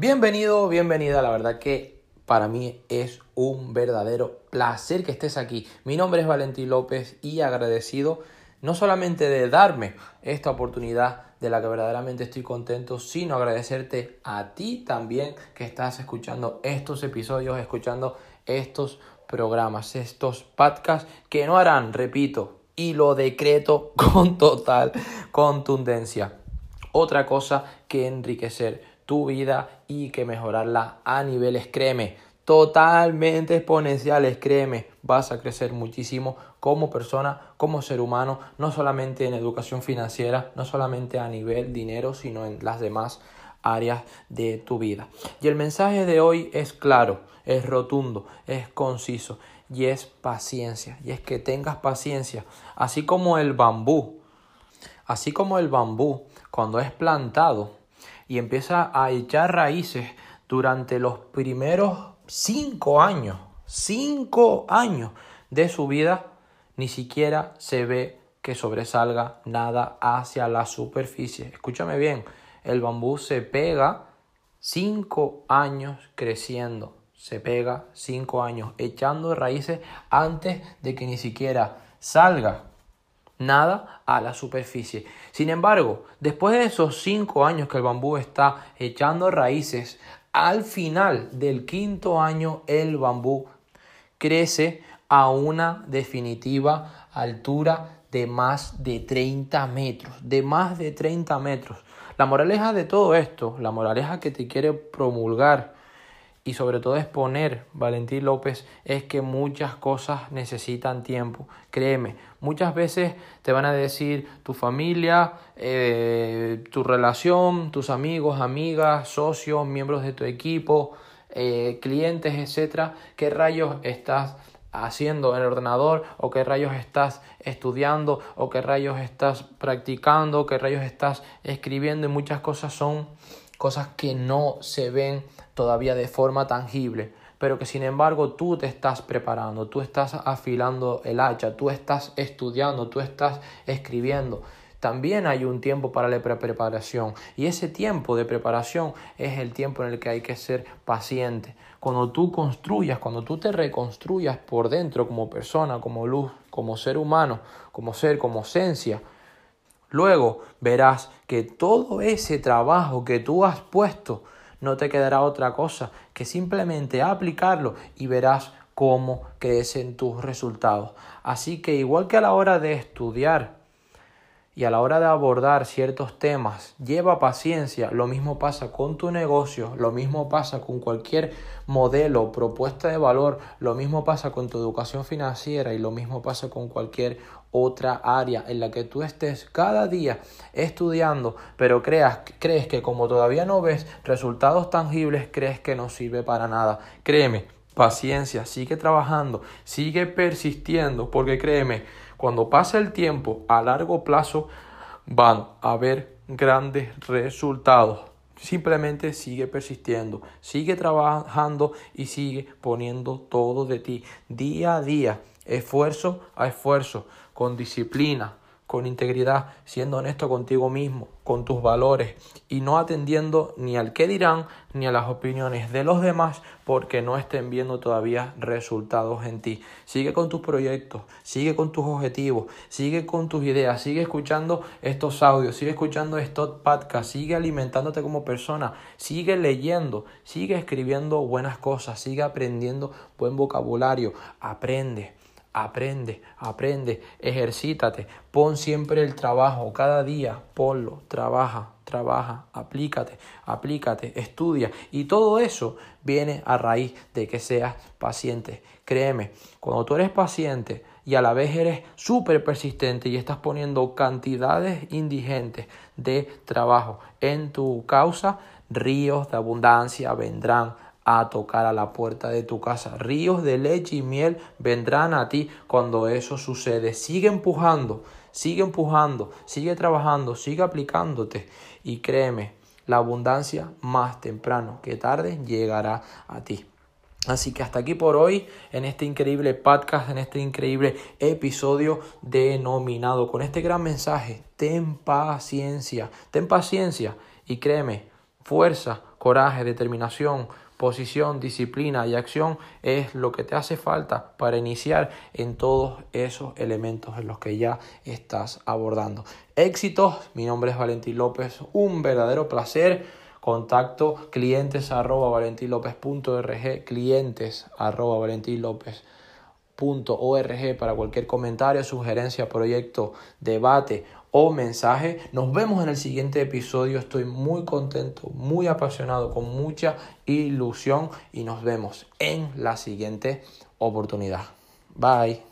Bienvenido, bienvenida. La verdad que para mí es un verdadero placer que estés aquí. Mi nombre es Valentín López y agradecido no solamente de darme esta oportunidad de la que verdaderamente estoy contento, sino agradecerte a ti también que estás escuchando estos episodios, escuchando estos programas, estos podcasts que no harán, repito, y lo decreto con total contundencia. Otra cosa que enriquecer tu vida y que mejorarla a niveles, créeme, totalmente exponenciales, créeme, vas a crecer muchísimo como persona, como ser humano, no solamente en educación financiera, no solamente a nivel dinero, sino en las demás áreas de tu vida. Y el mensaje de hoy es claro, es rotundo, es conciso y es paciencia. Y es que tengas paciencia, así como el bambú, así como el bambú cuando es plantado y empieza a echar raíces durante los primeros cinco años, cinco años de su vida, ni siquiera se ve que sobresalga nada hacia la superficie. Escúchame bien, el bambú se pega cinco años creciendo, se pega cinco años echando raíces antes de que ni siquiera salga nada a la superficie. Sin embargo, después de esos cinco años que el bambú está echando raíces, al final del quinto año el bambú crece a una definitiva altura de más de 30 metros, de más de 30 metros. La moraleja de todo esto, la moraleja que te quiere promulgar y sobre todo exponer Valentín López es que muchas cosas necesitan tiempo. Créeme, muchas veces te van a decir tu familia, eh, tu relación, tus amigos, amigas, socios, miembros de tu equipo, eh, clientes, etcétera, qué rayos estás haciendo en el ordenador o qué rayos estás estudiando o qué rayos estás practicando, qué rayos estás escribiendo y muchas cosas son cosas que no se ven todavía de forma tangible, pero que sin embargo tú te estás preparando, tú estás afilando el hacha, tú estás estudiando, tú estás escribiendo. También hay un tiempo para la preparación y ese tiempo de preparación es el tiempo en el que hay que ser paciente. Cuando tú construyas, cuando tú te reconstruyas por dentro como persona, como luz, como ser humano, como ser, como esencia, luego verás que todo ese trabajo que tú has puesto no te quedará otra cosa que simplemente aplicarlo y verás cómo crecen tus resultados. Así que igual que a la hora de estudiar y a la hora de abordar ciertos temas, lleva paciencia. Lo mismo pasa con tu negocio, lo mismo pasa con cualquier modelo, propuesta de valor, lo mismo pasa con tu educación financiera y lo mismo pasa con cualquier otra área en la que tú estés cada día estudiando, pero creas, crees que como todavía no ves resultados tangibles, crees que no sirve para nada. Créeme, paciencia, sigue trabajando, sigue persistiendo, porque créeme, cuando pase el tiempo a largo plazo van a haber grandes resultados. Simplemente sigue persistiendo, sigue trabajando y sigue poniendo todo de ti día a día, esfuerzo a esfuerzo, con disciplina, con integridad, siendo honesto contigo mismo, con tus valores y no atendiendo ni al qué dirán ni a las opiniones de los demás porque no estén viendo todavía resultados en ti. Sigue con tus proyectos, sigue con tus objetivos, sigue con tus ideas, sigue escuchando estos audios, sigue escuchando estos podcasts, sigue alimentándote como persona, sigue leyendo, sigue escribiendo buenas cosas, sigue aprendiendo buen vocabulario, aprende Aprende, aprende, ejercítate, pon siempre el trabajo, cada día ponlo, trabaja, trabaja, aplícate, aplícate, estudia. Y todo eso viene a raíz de que seas paciente. Créeme, cuando tú eres paciente y a la vez eres súper persistente y estás poniendo cantidades indigentes de trabajo en tu causa, ríos de abundancia vendrán a tocar a la puerta de tu casa. Ríos de leche y miel vendrán a ti cuando eso sucede. Sigue empujando, sigue empujando, sigue trabajando, sigue aplicándote y créeme, la abundancia más temprano que tarde llegará a ti. Así que hasta aquí por hoy en este increíble podcast, en este increíble episodio denominado con este gran mensaje. Ten paciencia, ten paciencia y créeme, fuerza coraje, determinación, posición, disciplina y acción es lo que te hace falta para iniciar en todos esos elementos en los que ya estás abordando. Éxitos, mi nombre es Valentín López, un verdadero placer. Contacto clientes arroba valentinlopez.org, clientes arroba valentinlopez.org para cualquier comentario, sugerencia, proyecto, debate o mensaje. Nos vemos en el siguiente episodio. Estoy muy contento, muy apasionado, con mucha ilusión y nos vemos en la siguiente oportunidad. Bye.